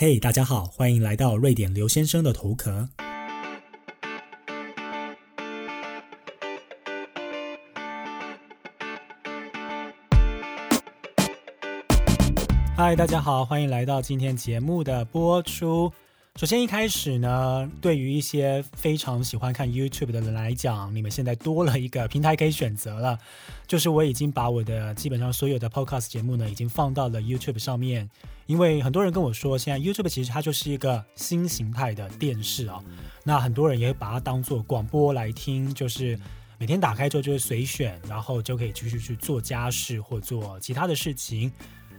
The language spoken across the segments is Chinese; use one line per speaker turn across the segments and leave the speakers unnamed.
嘿，大家好，欢迎来到瑞典刘先生的头壳。嗨，大家好，欢迎来到今天节目的播出。首先一开始呢，对于一些非常喜欢看 YouTube 的人来讲，你们现在多了一个平台可以选择了，就是我已经把我的基本上所有的 Podcast 节目呢，已经放到了 YouTube 上面。因为很多人跟我说，现在 YouTube 其实它就是一个新形态的电视啊，那很多人也会把它当做广播来听，就是每天打开之后就是随选，然后就可以继续去做家事或做其他的事情。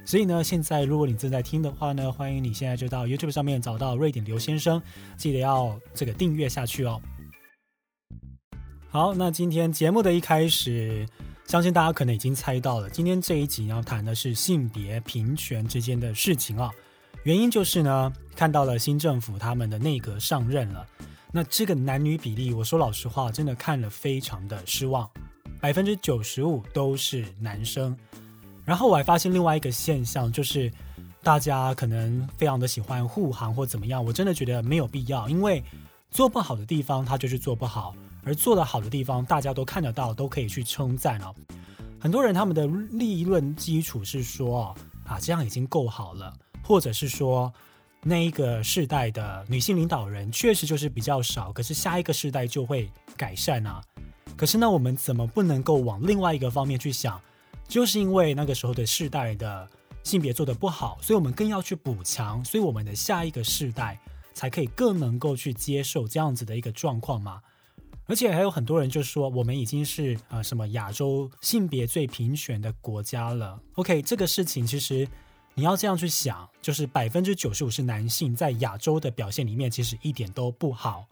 所以呢，现在如果你正在听的话呢，欢迎你现在就到 YouTube 上面找到瑞典刘先生，记得要这个订阅下去哦。好，那今天节目的一开始，相信大家可能已经猜到了，今天这一集要谈的是性别平权之间的事情啊。原因就是呢，看到了新政府他们的内阁上任了，那这个男女比例，我说老实话，真的看了非常的失望，百分之九十五都是男生。然后我还发现另外一个现象，就是大家可能非常的喜欢护航或怎么样，我真的觉得没有必要，因为做不好的地方它就是做不好，而做得好的地方大家都看得到，都可以去称赞哦。很多人他们的立论基础是说啊，这样已经够好了，或者是说那一个世代的女性领导人确实就是比较少，可是下一个世代就会改善啊。可是呢，我们怎么不能够往另外一个方面去想？就是因为那个时候的世代的性别做的不好，所以我们更要去补强，所以我们的下一个世代才可以更能够去接受这样子的一个状况嘛。而且还有很多人就说，我们已经是呃什么亚洲性别最平权的国家了。OK，这个事情其实你要这样去想，就是百分之九十五是男性在亚洲的表现里面，其实一点都不好。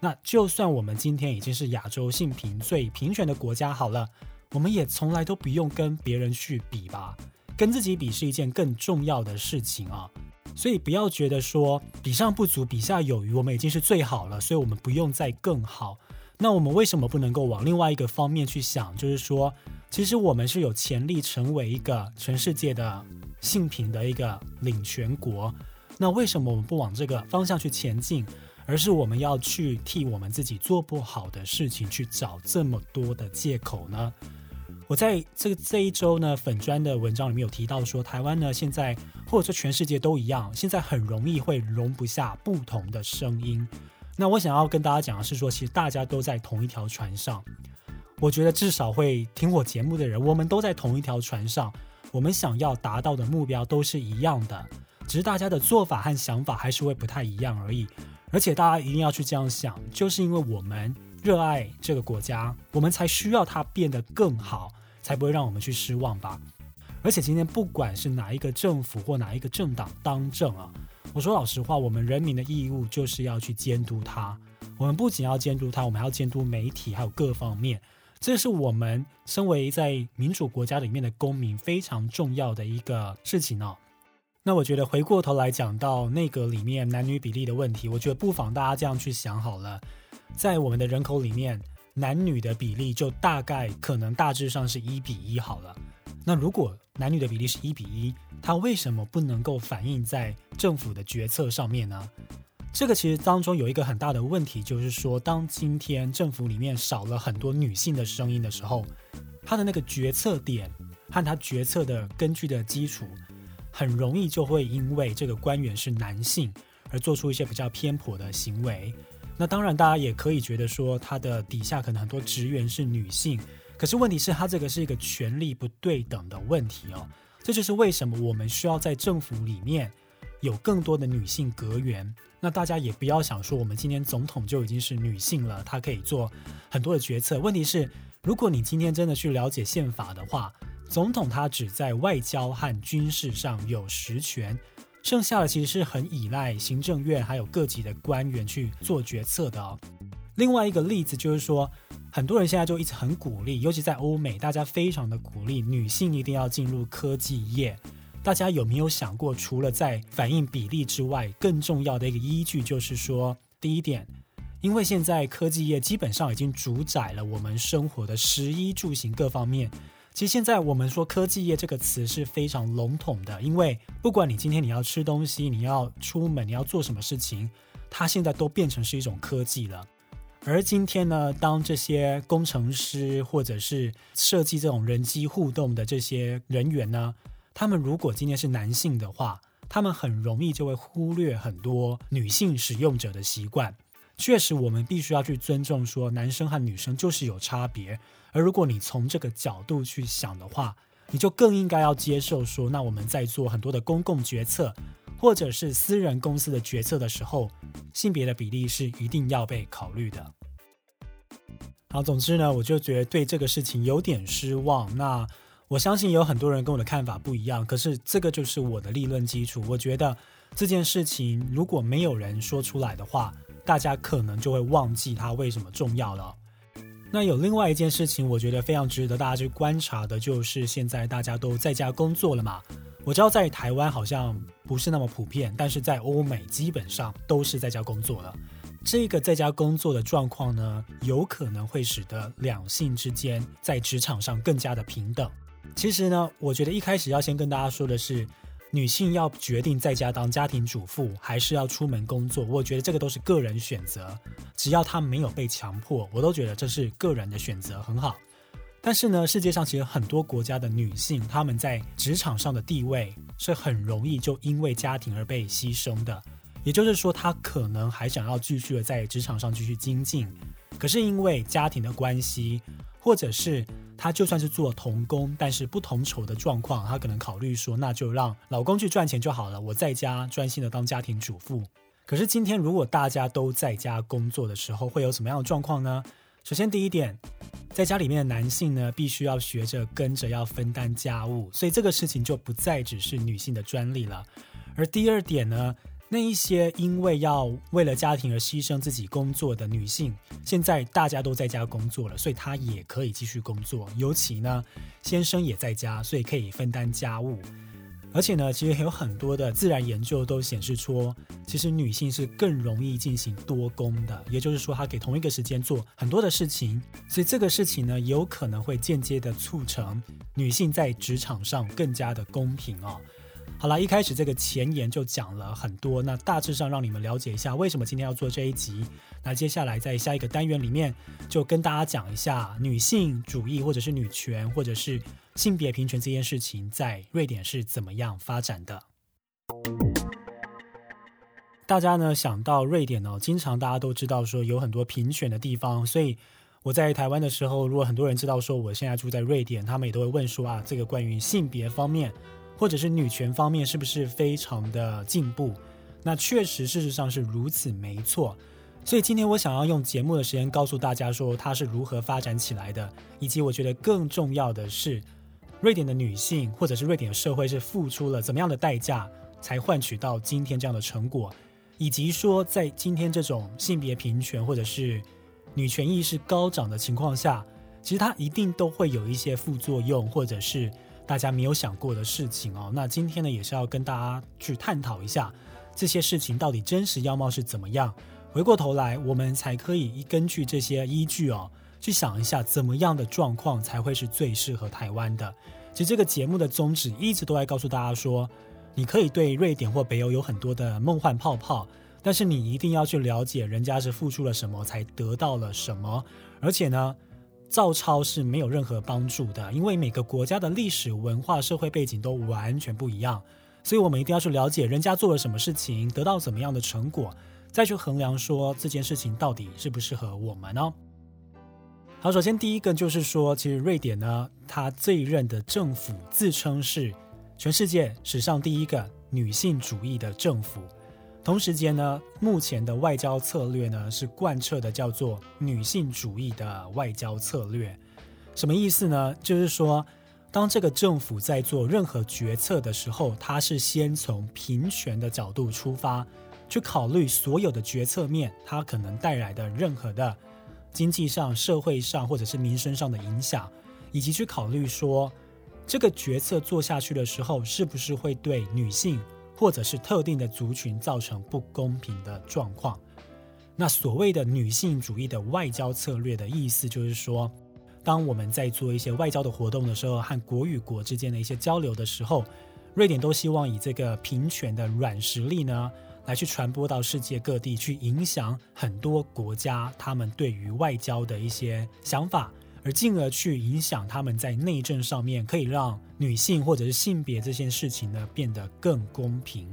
那就算我们今天已经是亚洲性平最平权的国家好了。我们也从来都不用跟别人去比吧，跟自己比是一件更重要的事情啊。所以不要觉得说比上不足，比下有余，我们已经是最好了，所以我们不用再更好。那我们为什么不能够往另外一个方面去想？就是说，其实我们是有潜力成为一个全世界的性平的一个领权国。那为什么我们不往这个方向去前进，而是我们要去替我们自己做不好的事情去找这么多的借口呢？我在这个这一周呢，粉砖的文章里面有提到说，台湾呢现在或者说全世界都一样，现在很容易会容不下不同的声音。那我想要跟大家讲的是说，其实大家都在同一条船上。我觉得至少会听我节目的人，我们都在同一条船上，我们想要达到的目标都是一样的，只是大家的做法和想法还是会不太一样而已。而且大家一定要去这样想，就是因为我们。热爱这个国家，我们才需要它变得更好，才不会让我们去失望吧。而且今天不管是哪一个政府或哪一个政党当政啊，我说老实话，我们人民的义务就是要去监督它。我们不仅要监督它，我们还要监督媒体，还有各方面。这是我们身为在民主国家里面的公民非常重要的一个事情哦。那我觉得回过头来讲到内阁里面男女比例的问题，我觉得不妨大家这样去想好了。在我们的人口里面，男女的比例就大概可能大致上是一比一好了。那如果男女的比例是一比一，它为什么不能够反映在政府的决策上面呢？这个其实当中有一个很大的问题，就是说，当今天政府里面少了很多女性的声音的时候，它的那个决策点和它决策的根据的基础，很容易就会因为这个官员是男性而做出一些比较偏颇的行为。那当然，大家也可以觉得说，他的底下可能很多职员是女性，可是问题是，他这个是一个权力不对等的问题哦。这就是为什么我们需要在政府里面有更多的女性阁员。那大家也不要想说，我们今天总统就已经是女性了，她可以做很多的决策。问题是，如果你今天真的去了解宪法的话，总统他只在外交和军事上有实权。剩下的其实是很依赖行政院还有各级的官员去做决策的哦。另外一个例子就是说，很多人现在就一直很鼓励，尤其在欧美，大家非常的鼓励女性一定要进入科技业。大家有没有想过，除了在反映比例之外，更重要的一个依据就是说，第一点，因为现在科技业基本上已经主宰了我们生活的食衣住行各方面。其实现在我们说科技业这个词是非常笼统的，因为不管你今天你要吃东西，你要出门，你要做什么事情，它现在都变成是一种科技了。而今天呢，当这些工程师或者是设计这种人机互动的这些人员呢，他们如果今天是男性的话，他们很容易就会忽略很多女性使用者的习惯。确实，我们必须要去尊重说男生和女生就是有差别。而如果你从这个角度去想的话，你就更应该要接受说，那我们在做很多的公共决策或者是私人公司的决策的时候，性别的比例是一定要被考虑的。好，总之呢，我就觉得对这个事情有点失望。那我相信有很多人跟我的看法不一样，可是这个就是我的立论基础。我觉得这件事情如果没有人说出来的话，大家可能就会忘记它为什么重要了。那有另外一件事情，我觉得非常值得大家去观察的，就是现在大家都在家工作了嘛。我知道在台湾好像不是那么普遍，但是在欧美基本上都是在家工作了。这个在家工作的状况呢，有可能会使得两性之间在职场上更加的平等。其实呢，我觉得一开始要先跟大家说的是，女性要决定在家当家庭主妇，还是要出门工作，我觉得这个都是个人选择，只要她没有被强迫，我都觉得这是个人的选择，很好。但是呢，世界上其实很多国家的女性，她们在职场上的地位是很容易就因为家庭而被牺牲的。也就是说，她可能还想要继续的在职场上继续精进，可是因为家庭的关系，或者是他就算是做童工，但是不同酬的状况，他可能考虑说，那就让老公去赚钱就好了，我在家专心的当家庭主妇。可是今天如果大家都在家工作的时候，会有什么样的状况呢？首先第一点，在家里面的男性呢，必须要学着跟着要分担家务，所以这个事情就不再只是女性的专利了。而第二点呢？那一些因为要为了家庭而牺牲自己工作的女性，现在大家都在家工作了，所以她也可以继续工作。尤其呢，先生也在家，所以可以分担家务。而且呢，其实有很多的自然研究都显示出，其实女性是更容易进行多工的，也就是说，她给同一个时间做很多的事情。所以这个事情呢，有可能会间接的促成女性在职场上更加的公平哦。好了，一开始这个前言就讲了很多，那大致上让你们了解一下为什么今天要做这一集。那接下来在下一个单元里面，就跟大家讲一下女性主义或者是女权或者是性别平权这件事情在瑞典是怎么样发展的。大家呢想到瑞典呢，经常大家都知道说有很多平选的地方，所以我在台湾的时候，如果很多人知道说我现在住在瑞典，他们也都会问说啊，这个关于性别方面。或者是女权方面是不是非常的进步？那确实，事实上是如此，没错。所以今天我想要用节目的时间告诉大家说，它是如何发展起来的，以及我觉得更重要的是，瑞典的女性或者是瑞典的社会是付出了怎么样的代价，才换取到今天这样的成果，以及说在今天这种性别平权或者是女权意识高涨的情况下，其实它一定都会有一些副作用，或者是。大家没有想过的事情哦，那今天呢也是要跟大家去探讨一下这些事情到底真实样貌是怎么样。回过头来，我们才可以根据这些依据哦，去想一下怎么样的状况才会是最适合台湾的。其实这个节目的宗旨一直都在告诉大家说，你可以对瑞典或北欧有很多的梦幻泡泡，但是你一定要去了解人家是付出了什么才得到了什么，而且呢。照抄是没有任何帮助的，因为每个国家的历史文化、社会背景都完全不一样，所以我们一定要去了解人家做了什么事情，得到怎么样的成果，再去衡量说这件事情到底适不适合我们呢？好，首先第一个就是说，其实瑞典呢，它这一任的政府自称是全世界史上第一个女性主义的政府。同时间呢，目前的外交策略呢是贯彻的叫做女性主义的外交策略，什么意思呢？就是说，当这个政府在做任何决策的时候，它是先从平权的角度出发，去考虑所有的决策面，它可能带来的任何的经济上、社会上或者是民生上的影响，以及去考虑说，这个决策做下去的时候，是不是会对女性。或者是特定的族群造成不公平的状况，那所谓的女性主义的外交策略的意思就是说，当我们在做一些外交的活动的时候，和国与国之间的一些交流的时候，瑞典都希望以这个平权的软实力呢，来去传播到世界各地，去影响很多国家他们对于外交的一些想法，而进而去影响他们在内政上面，可以让女性或者是性别这件事情呢变得更公平。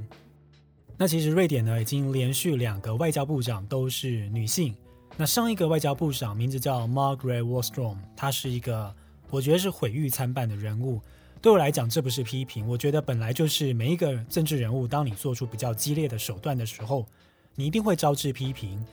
那其实瑞典呢，已经连续两个外交部长都是女性。那上一个外交部长名字叫 Margaret Wallström，她是一个我觉得是毁誉参半的人物。对我来讲，这不是批评，我觉得本来就是每一个政治人物，当你做出比较激烈的手段的时候，你一定会招致批评。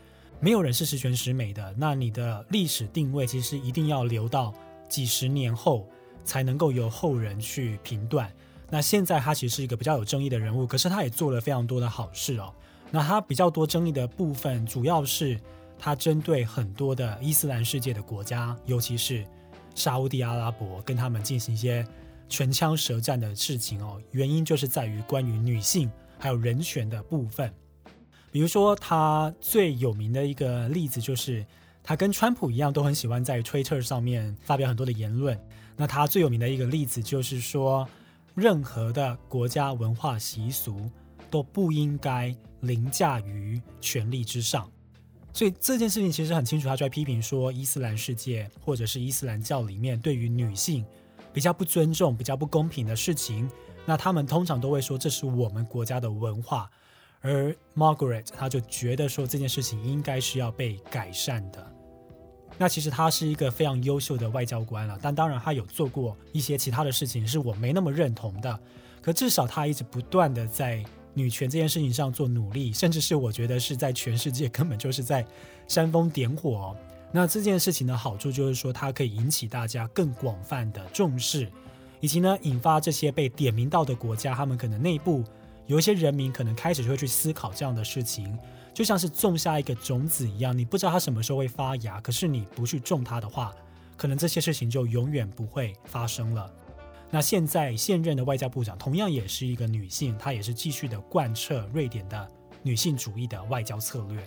没有人是十全十美的，那你的历史定位其实一定要留到几十年后才能够由后人去评断。那现在他其实是一个比较有争议的人物，可是他也做了非常多的好事哦。那他比较多争议的部分，主要是。他针对很多的伊斯兰世界的国家，尤其是沙地阿拉伯，跟他们进行一些唇枪舌战的事情哦。原因就是在于关于女性还有人权的部分。比如说，他最有名的一个例子就是，他跟川普一样，都很喜欢在 Twitter 上面发表很多的言论。那他最有名的一个例子就是说，任何的国家文化习俗都不应该凌驾于权力之上。所以这件事情其实很清楚，他就在批评说，伊斯兰世界或者是伊斯兰教里面对于女性比较不尊重、比较不公平的事情，那他们通常都会说这是我们国家的文化。而 Margaret 他就觉得说这件事情应该是要被改善的。那其实他是一个非常优秀的外交官了，但当然他有做过一些其他的事情是我没那么认同的。可至少他一直不断的在。女权这件事情上做努力，甚至是我觉得是在全世界根本就是在煽风点火。那这件事情的好处就是说，它可以引起大家更广泛的重视，以及呢，引发这些被点名到的国家，他们可能内部有一些人民可能开始就会去思考这样的事情，就像是种下一个种子一样，你不知道它什么时候会发芽，可是你不去种它的话，可能这些事情就永远不会发生了。那现在现任的外交部长同样也是一个女性，她也是继续的贯彻瑞典的女性主义的外交策略，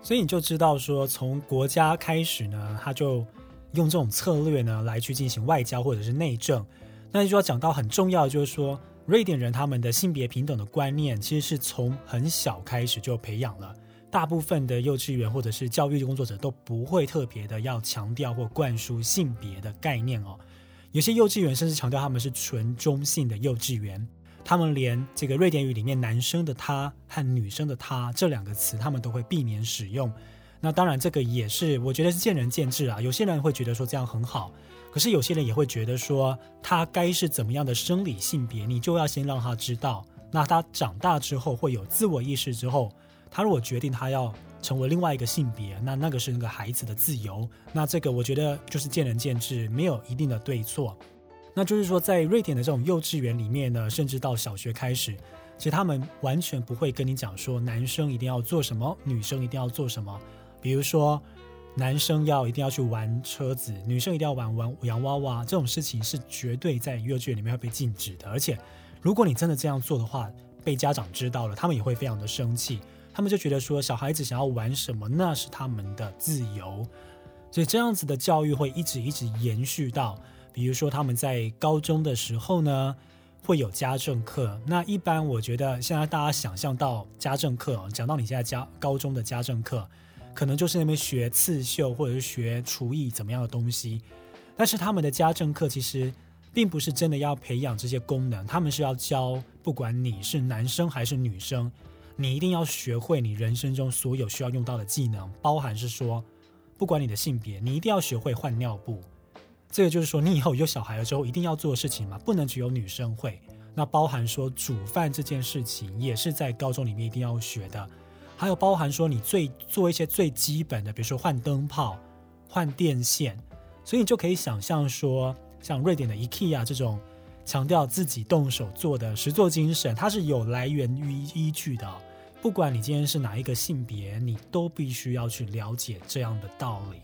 所以你就知道说，从国家开始呢，他就用这种策略呢来去进行外交或者是内政。那就要讲到很重要的，就是说瑞典人他们的性别平等的观念，其实是从很小开始就培养了。大部分的幼稚园或者是教育工作者都不会特别的要强调或灌输性别的概念哦。有些幼稚园甚至强调他们是纯中性的幼稚园，他们连这个瑞典语里面男生的他和女生的他这两个词，他们都会避免使用。那当然，这个也是我觉得是见仁见智啊。有些人会觉得说这样很好，可是有些人也会觉得说他该是怎么样的生理性别，你就要先让他知道。那他长大之后会有自我意识之后，他如果决定他要。成为另外一个性别，那那个是那个孩子的自由。那这个我觉得就是见仁见智，没有一定的对错。那就是说，在瑞典的这种幼稚园里面呢，甚至到小学开始，其实他们完全不会跟你讲说男生一定要做什么，女生一定要做什么。比如说，男生要一定要去玩车子，女生一定要玩玩洋娃娃，这种事情是绝对在幼稚园里面会被禁止的。而且，如果你真的这样做的话，被家长知道了，他们也会非常的生气。他们就觉得说，小孩子想要玩什么，那是他们的自由，所以这样子的教育会一直一直延续到，比如说他们在高中的时候呢，会有家政课。那一般我觉得现在大家想象到家政课，讲到你现在家高中的家政课，可能就是那边学刺绣或者是学厨艺怎么样的东西。但是他们的家政课其实并不是真的要培养这些功能，他们是要教，不管你是男生还是女生。你一定要学会你人生中所有需要用到的技能，包含是说，不管你的性别，你一定要学会换尿布。这个就是说，你以后有小孩了之后一定要做的事情嘛，不能只有女生会。那包含说煮饭这件事情，也是在高中里面一定要学的。还有包含说你最做一些最基本的，比如说换灯泡、换电线。所以你就可以想象说，像瑞典的 IKEA 这种。强调自己动手做的实作精神，它是有来源于依据的。不管你今天是哪一个性别，你都必须要去了解这样的道理。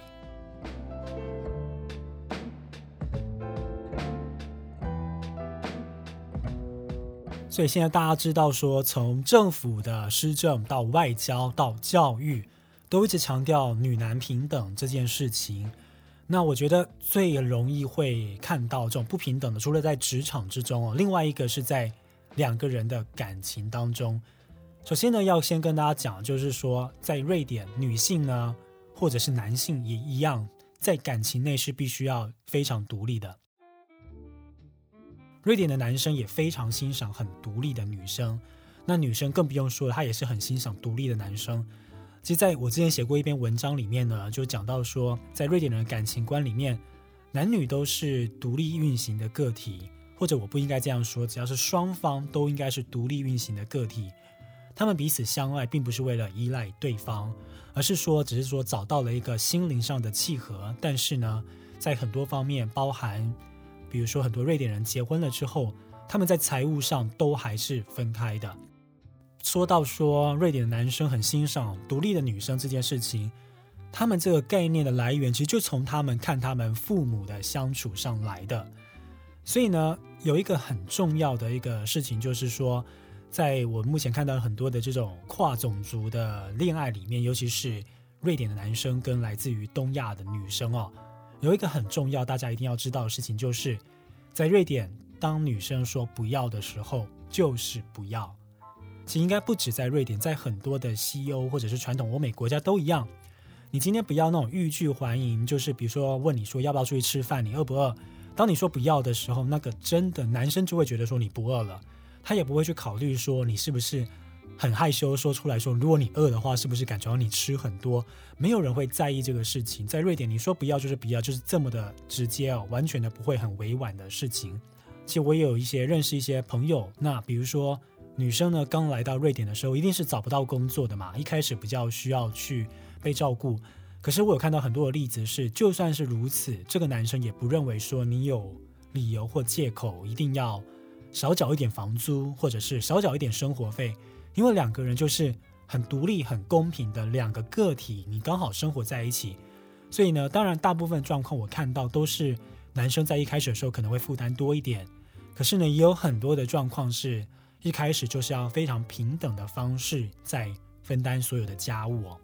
所以现在大家知道，说从政府的施政到外交到教育，都一直强调女男平等这件事情。那我觉得最容易会看到这种不平等的，除了在职场之中哦，另外一个是在两个人的感情当中。首先呢，要先跟大家讲，就是说，在瑞典，女性呢，或者是男性也一样，在感情内是必须要非常独立的。瑞典的男生也非常欣赏很独立的女生，那女生更不用说了，她也是很欣赏独立的男生。其实，在我之前写过一篇文章里面呢，就讲到说，在瑞典人的感情观里面，男女都是独立运行的个体，或者我不应该这样说，只要是双方都应该是独立运行的个体。他们彼此相爱，并不是为了依赖对方，而是说，只是说找到了一个心灵上的契合。但是呢，在很多方面，包含，比如说很多瑞典人结婚了之后，他们在财务上都还是分开的。说到说瑞典的男生很欣赏独立的女生这件事情，他们这个概念的来源，其实就从他们看他们父母的相处上来的。所以呢，有一个很重要的一个事情，就是说。在我目前看到很多的这种跨种族的恋爱里面，尤其是瑞典的男生跟来自于东亚的女生哦，有一个很重要大家一定要知道的事情，就是在瑞典，当女生说不要的时候，就是不要。其实应该不止在瑞典，在很多的西欧或者是传统欧美国家都一样。你今天不要那种欲拒还迎，就是比如说问你说要不要出去吃饭，你饿不饿？当你说不要的时候，那个真的男生就会觉得说你不饿了。他也不会去考虑说你是不是很害羞，说出来说如果你饿的话，是不是感觉到你吃很多？没有人会在意这个事情。在瑞典，你说不要就是不要，就是这么的直接哦，完全的不会很委婉的事情。其实我也有一些认识一些朋友，那比如说女生呢，刚来到瑞典的时候，一定是找不到工作的嘛，一开始比较需要去被照顾。可是我有看到很多的例子是，就算是如此，这个男生也不认为说你有理由或借口一定要。少缴一点房租，或者是少缴一点生活费，因为两个人就是很独立、很公平的两个个体，你刚好生活在一起，所以呢，当然大部分状况我看到都是男生在一开始的时候可能会负担多一点，可是呢，也有很多的状况是一开始就是要非常平等的方式在分担所有的家务哦。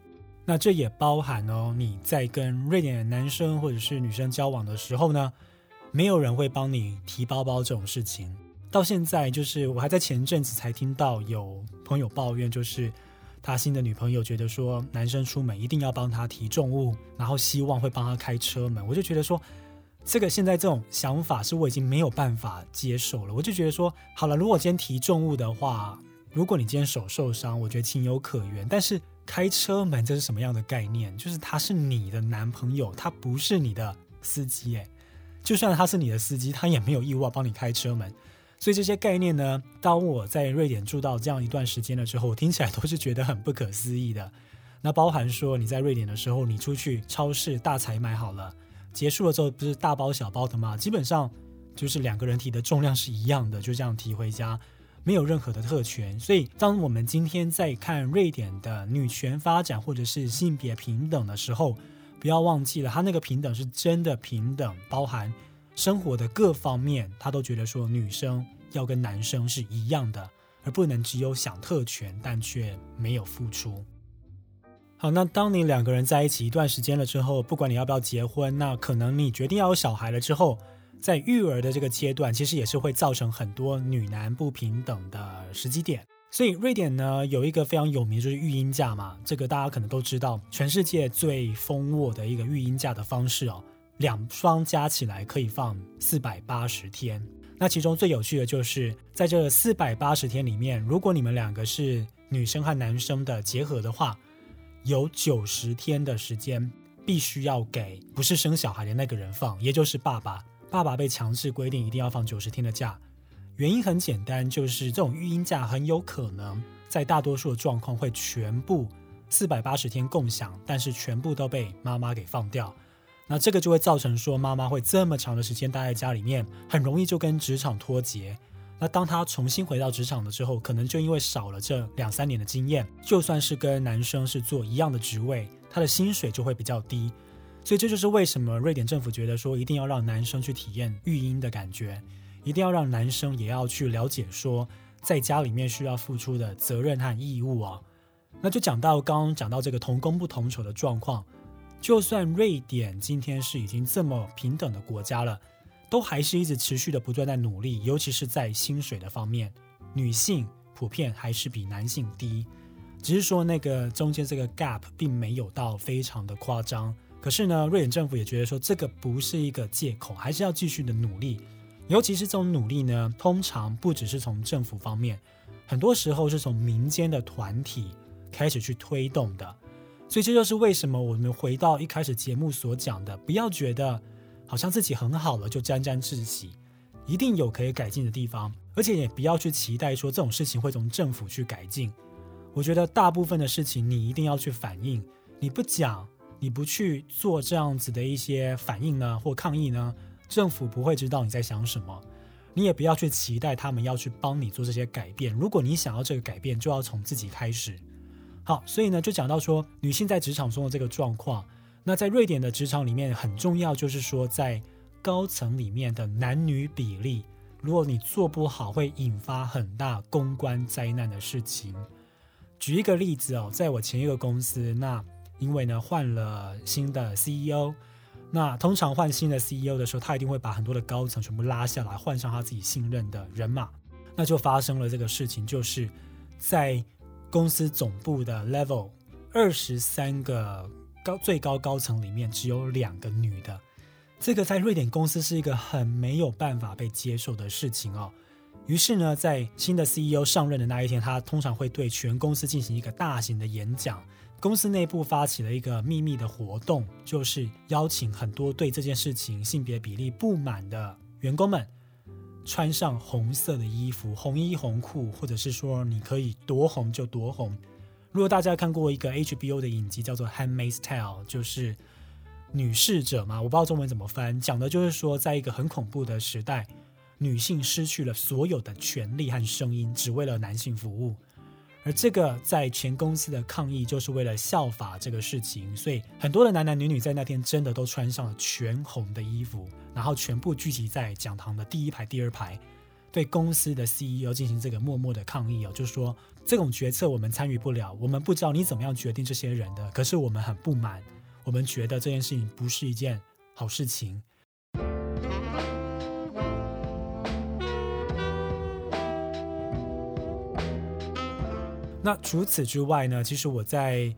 那这也包含哦，你在跟瑞典的男生或者是女生交往的时候呢，没有人会帮你提包包这种事情。到现在，就是我还在前阵子才听到有朋友抱怨，就是他新的女朋友觉得说，男生出门一定要帮他提重物，然后希望会帮他开车门。我就觉得说，这个现在这种想法是我已经没有办法接受了。我就觉得说，好了，如果今天提重物的话，如果你今天手受伤，我觉得情有可原。但是开车门这是什么样的概念？就是他是你的男朋友，他不是你的司机。诶，就算他是你的司机，他也没有义务要帮你开车门。所以这些概念呢，当我在瑞典住到这样一段时间了之后，听起来都是觉得很不可思议的。那包含说你在瑞典的时候，你出去超市大采买好了，结束了之后不是大包小包的吗？基本上就是两个人提的重量是一样的，就这样提回家，没有任何的特权。所以当我们今天在看瑞典的女权发展或者是性别平等的时候，不要忘记了，它那个平等是真的平等，包含。生活的各方面，他都觉得说女生要跟男生是一样的，而不能只有享特权，但却没有付出。好，那当你两个人在一起一段时间了之后，不管你要不要结婚，那可能你决定要有小孩了之后，在育儿的这个阶段，其实也是会造成很多女男不平等的时机点。所以瑞典呢有一个非常有名就是育婴假嘛，这个大家可能都知道，全世界最丰沃的一个育婴假的方式哦。两双加起来可以放四百八十天。那其中最有趣的就是，在这四百八十天里面，如果你们两个是女生和男生的结合的话，有九十天的时间必须要给不是生小孩的那个人放，也就是爸爸。爸爸被强制规定一定要放九十天的假，原因很简单，就是这种育婴假很有可能在大多数的状况会全部四百八十天共享，但是全部都被妈妈给放掉。那这个就会造成说，妈妈会这么长的时间待在家里面，很容易就跟职场脱节。那当她重新回到职场的时候，可能就因为少了这两三年的经验，就算是跟男生是做一样的职位，她的薪水就会比较低。所以这就是为什么瑞典政府觉得说，一定要让男生去体验育婴的感觉，一定要让男生也要去了解说，在家里面需要付出的责任和义务啊。那就讲到刚刚讲到这个同工不同酬的状况。就算瑞典今天是已经这么平等的国家了，都还是一直持续的不断在努力，尤其是在薪水的方面，女性普遍还是比男性低。只是说那个中间这个 gap 并没有到非常的夸张。可是呢，瑞典政府也觉得说这个不是一个借口，还是要继续的努力。尤其是这种努力呢，通常不只是从政府方面，很多时候是从民间的团体开始去推动的。所以这就是为什么我们回到一开始节目所讲的，不要觉得好像自己很好了就沾沾自喜，一定有可以改进的地方，而且也不要去期待说这种事情会从政府去改进。我觉得大部分的事情你一定要去反映，你不讲，你不去做这样子的一些反应呢或抗议呢，政府不会知道你在想什么，你也不要去期待他们要去帮你做这些改变。如果你想要这个改变，就要从自己开始。好，所以呢，就讲到说女性在职场中的这个状况。那在瑞典的职场里面，很重要就是说，在高层里面的男女比例，如果你做不好，会引发很大公关灾难的事情。举一个例子哦，在我前一个公司，那因为呢换了新的 CEO，那通常换新的 CEO 的时候，他一定会把很多的高层全部拉下来，换上他自己信任的人马，那就发生了这个事情，就是在。公司总部的 level 二十三个高最高高层里面只有两个女的，这个在瑞典公司是一个很没有办法被接受的事情哦。于是呢，在新的 CEO 上任的那一天，他通常会对全公司进行一个大型的演讲。公司内部发起了一个秘密的活动，就是邀请很多对这件事情性别比例不满的员工们。穿上红色的衣服，红衣红裤，或者是说你可以多红就多红。如果大家看过一个 HBO 的影集，叫做《Handmaid's Tale》，就是女侍者嘛，我不知道中文怎么翻，讲的就是说，在一个很恐怖的时代，女性失去了所有的权利和声音，只为了男性服务。而这个在全公司的抗议，就是为了效法这个事情，所以很多的男男女女在那天真的都穿上了全红的衣服，然后全部聚集在讲堂的第一排、第二排，对公司的 CEO 进行这个默默的抗议哦，就是说这种决策我们参与不了，我们不知道你怎么样决定这些人的，可是我们很不满，我们觉得这件事情不是一件好事情。那除此之外呢？其实我在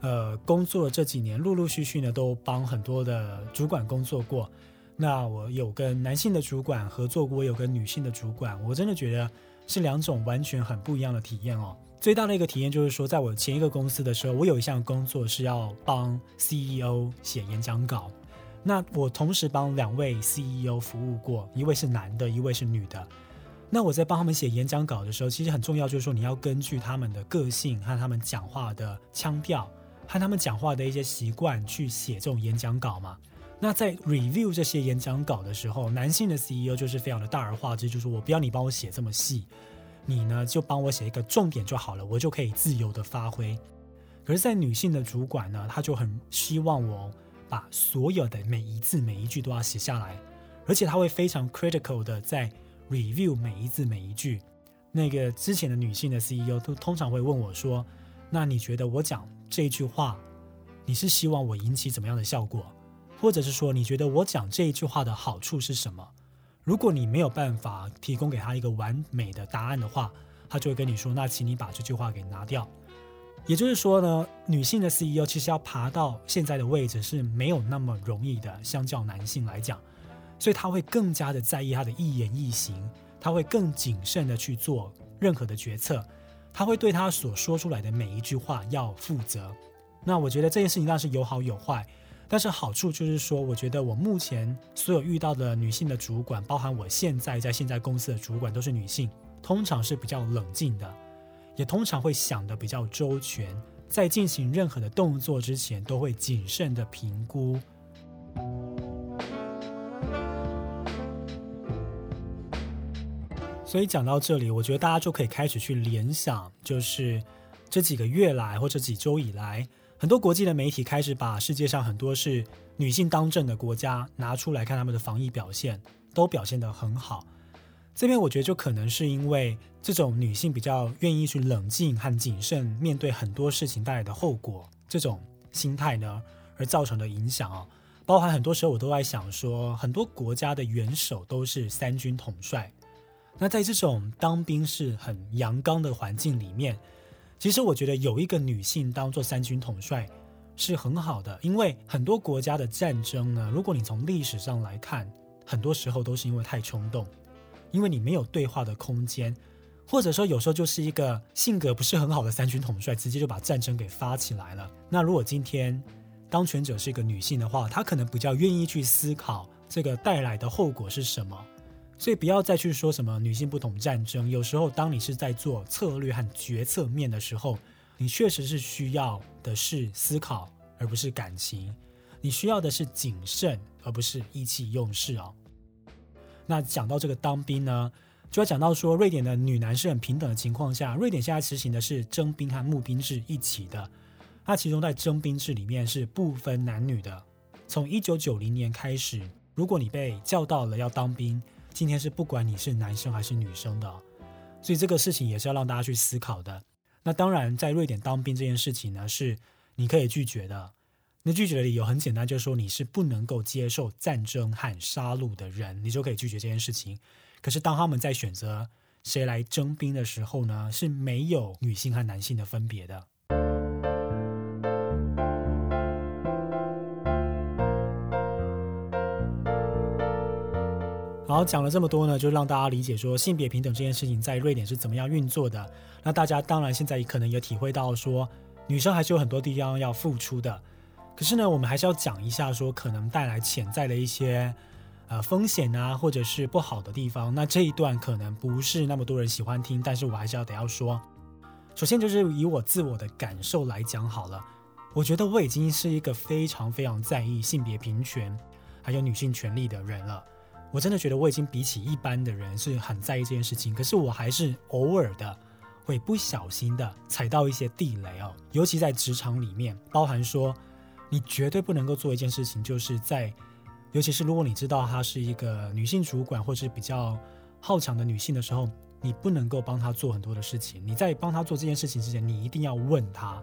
呃工作这几年，陆陆续续呢都帮很多的主管工作过。那我有跟男性的主管合作过，有跟女性的主管，我真的觉得是两种完全很不一样的体验哦。最大的一个体验就是说，在我前一个公司的时候，我有一项工作是要帮 CEO 写演讲稿。那我同时帮两位 CEO 服务过，一位是男的，一位是女的。那我在帮他们写演讲稿的时候，其实很重要，就是说你要根据他们的个性和他们讲话的腔调和他们讲话的一些习惯去写这种演讲稿嘛。那在 review 这些演讲稿的时候，男性的 CEO 就是非常的大而化之，就是我不要你帮我写这么细，你呢就帮我写一个重点就好了，我就可以自由的发挥。可是，在女性的主管呢，她就很希望我把所有的每一字每一句都要写下来，而且她会非常 critical 的在。Review 每一字每一句，那个之前的女性的 CEO 都通常会问我说：“那你觉得我讲这句话，你是希望我引起怎么样的效果？或者是说你觉得我讲这一句话的好处是什么？如果你没有办法提供给他一个完美的答案的话，他就会跟你说：那请你把这句话给拿掉。也就是说呢，女性的 CEO 其实要爬到现在的位置是没有那么容易的，相较男性来讲。”所以他会更加的在意他的一言一行，他会更谨慎的去做任何的决策，他会对他所说出来的每一句话要负责。那我觉得这件事情当然是有好有坏，但是好处就是说，我觉得我目前所有遇到的女性的主管，包含我现在在现在公司的主管都是女性，通常是比较冷静的，也通常会想的比较周全，在进行任何的动作之前都会谨慎的评估。所以讲到这里，我觉得大家就可以开始去联想，就是这几个月来或者几周以来，很多国际的媒体开始把世界上很多是女性当政的国家拿出来看他们的防疫表现，都表现得很好。这边我觉得就可能是因为这种女性比较愿意去冷静和谨慎面对很多事情带来的后果，这种心态呢，而造成的影响啊，包含很多时候我都在想说，很多国家的元首都是三军统帅。那在这种当兵是很阳刚的环境里面，其实我觉得有一个女性当做三军统帅是很好的，因为很多国家的战争呢，如果你从历史上来看，很多时候都是因为太冲动，因为你没有对话的空间，或者说有时候就是一个性格不是很好的三军统帅，直接就把战争给发起来了。那如果今天当权者是一个女性的话，她可能比较愿意去思考这个带来的后果是什么。所以不要再去说什么女性不懂战争。有时候，当你是在做策略和决策面的时候，你确实是需要的是思考，而不是感情。你需要的是谨慎，而不是意气用事哦。那讲到这个当兵呢，就要讲到说，瑞典的女男是很平等的情况下，瑞典现在实行的是征兵和募兵制一起的。那其中在征兵制里面是不分男女的。从一九九零年开始，如果你被叫到了要当兵，今天是不管你是男生还是女生的，所以这个事情也是要让大家去思考的。那当然，在瑞典当兵这件事情呢，是你可以拒绝的。那拒绝的理由很简单，就是说你是不能够接受战争和杀戮的人，你就可以拒绝这件事情。可是当他们在选择谁来征兵的时候呢，是没有女性和男性的分别的。好，讲了这么多呢，就让大家理解说性别平等这件事情在瑞典是怎么样运作的。那大家当然现在可能也体会到说，女生还是有很多地方要付出的。可是呢，我们还是要讲一下说，可能带来潜在的一些呃风险啊，或者是不好的地方。那这一段可能不是那么多人喜欢听，但是我还是要得要说。首先就是以我自我的感受来讲好了，我觉得我已经是一个非常非常在意性别平权还有女性权利的人了。我真的觉得我已经比起一般的人是很在意这件事情，可是我还是偶尔的会不小心的踩到一些地雷哦，尤其在职场里面，包含说你绝对不能够做一件事情，就是在，尤其是如果你知道她是一个女性主管或是比较好强的女性的时候，你不能够帮她做很多的事情。你在帮她做这件事情之前，你一定要问她，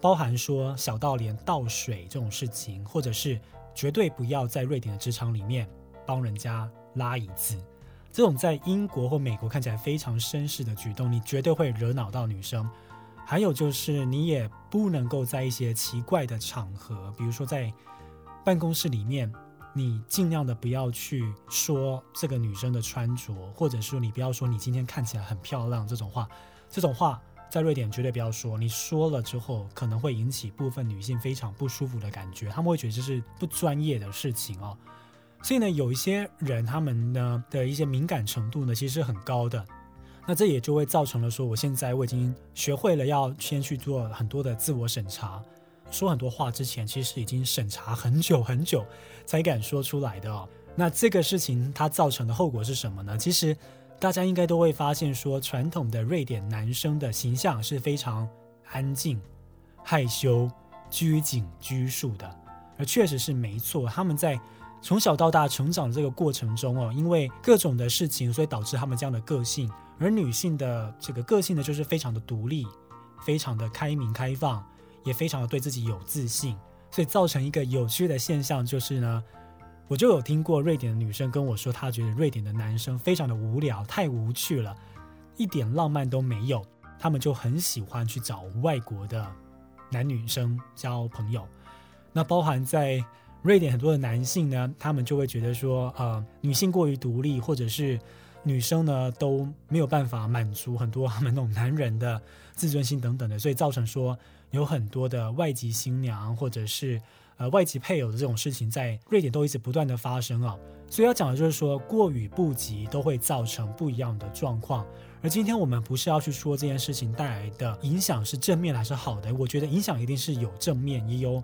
包含说小到连倒水这种事情，或者是绝对不要在瑞典的职场里面。帮人家拉椅子，这种在英国或美国看起来非常绅士的举动，你绝对会惹恼到女生。还有就是，你也不能够在一些奇怪的场合，比如说在办公室里面，你尽量的不要去说这个女生的穿着，或者说你不要说你今天看起来很漂亮这种话。这种话在瑞典绝对不要说，你说了之后可能会引起部分女性非常不舒服的感觉，他们会觉得这是不专业的事情哦。所以呢，有一些人他们呢的一些敏感程度呢，其实是很高的。那这也就会造成了说，我现在我已经学会了要先去做很多的自我审查，说很多话之前，其实已经审查很久很久才敢说出来的哦。那这个事情它造成的后果是什么呢？其实大家应该都会发现，说传统的瑞典男生的形象是非常安静、害羞、拘谨、拘束的，而确实是没错，他们在。从小到大成长这个过程中哦，因为各种的事情，所以导致他们这样的个性。而女性的这个个性呢，就是非常的独立，非常的开明开放，也非常的对自己有自信。所以造成一个有趣的现象就是呢，我就有听过瑞典的女生跟我说，她觉得瑞典的男生非常的无聊，太无趣了，一点浪漫都没有。他们就很喜欢去找外国的男女生交朋友，那包含在。瑞典很多的男性呢，他们就会觉得说，呃，女性过于独立，或者是女生呢都没有办法满足很多他们那种男人的自尊心等等的，所以造成说有很多的外籍新娘或者是呃外籍配偶的这种事情在瑞典都一直不断的发生啊。所以要讲的就是说，过与不及都会造成不一样的状况。而今天我们不是要去说这件事情带来的影响是正面还是好的，我觉得影响一定是有正面也有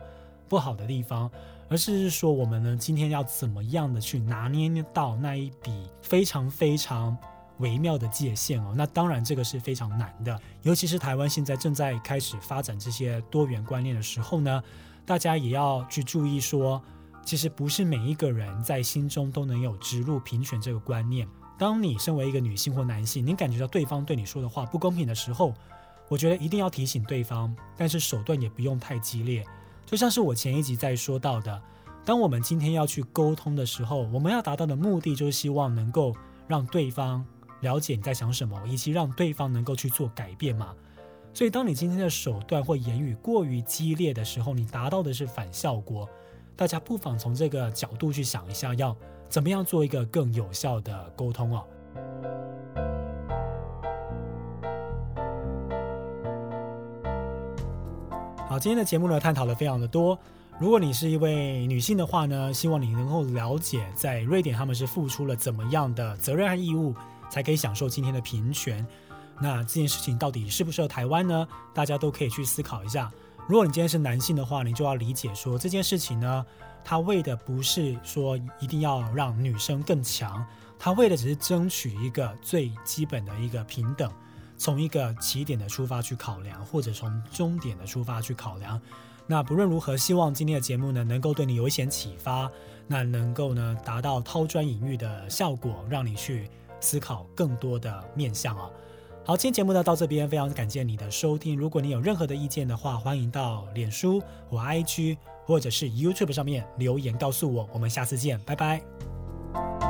不好的地方。而是说，我们呢今天要怎么样的去拿捏到那一笔非常非常微妙的界限哦？那当然这个是非常难的，尤其是台湾现在正在开始发展这些多元观念的时候呢，大家也要去注意说，其实不是每一个人在心中都能有植入平权这个观念。当你身为一个女性或男性，你感觉到对方对你说的话不公平的时候，我觉得一定要提醒对方，但是手段也不用太激烈。就像是我前一集在说到的，当我们今天要去沟通的时候，我们要达到的目的就是希望能够让对方了解你在想什么，以及让对方能够去做改变嘛。所以，当你今天的手段或言语过于激烈的时候，你达到的是反效果。大家不妨从这个角度去想一下，要怎么样做一个更有效的沟通哦。今天的节目呢，探讨的非常的多。如果你是一位女性的话呢，希望你能够了解，在瑞典他们是付出了怎么样的责任和义务，才可以享受今天的平权。那这件事情到底适不适合台湾呢？大家都可以去思考一下。如果你今天是男性的话，你就要理解说这件事情呢，他为的不是说一定要让女生更强，他为的只是争取一个最基本的一个平等，从一个起点的出发去考量，或者从终点的出发去考量。那不论如何，希望今天的节目呢，能够对你有一些启发，那能够呢达到抛砖引玉的效果，让你去思考更多的面向啊。好，今天节目呢到这边，非常感谢你的收听。如果你有任何的意见的话，欢迎到脸书或 IG 或者是 YouTube 上面留言告诉我。我们下次见，拜拜。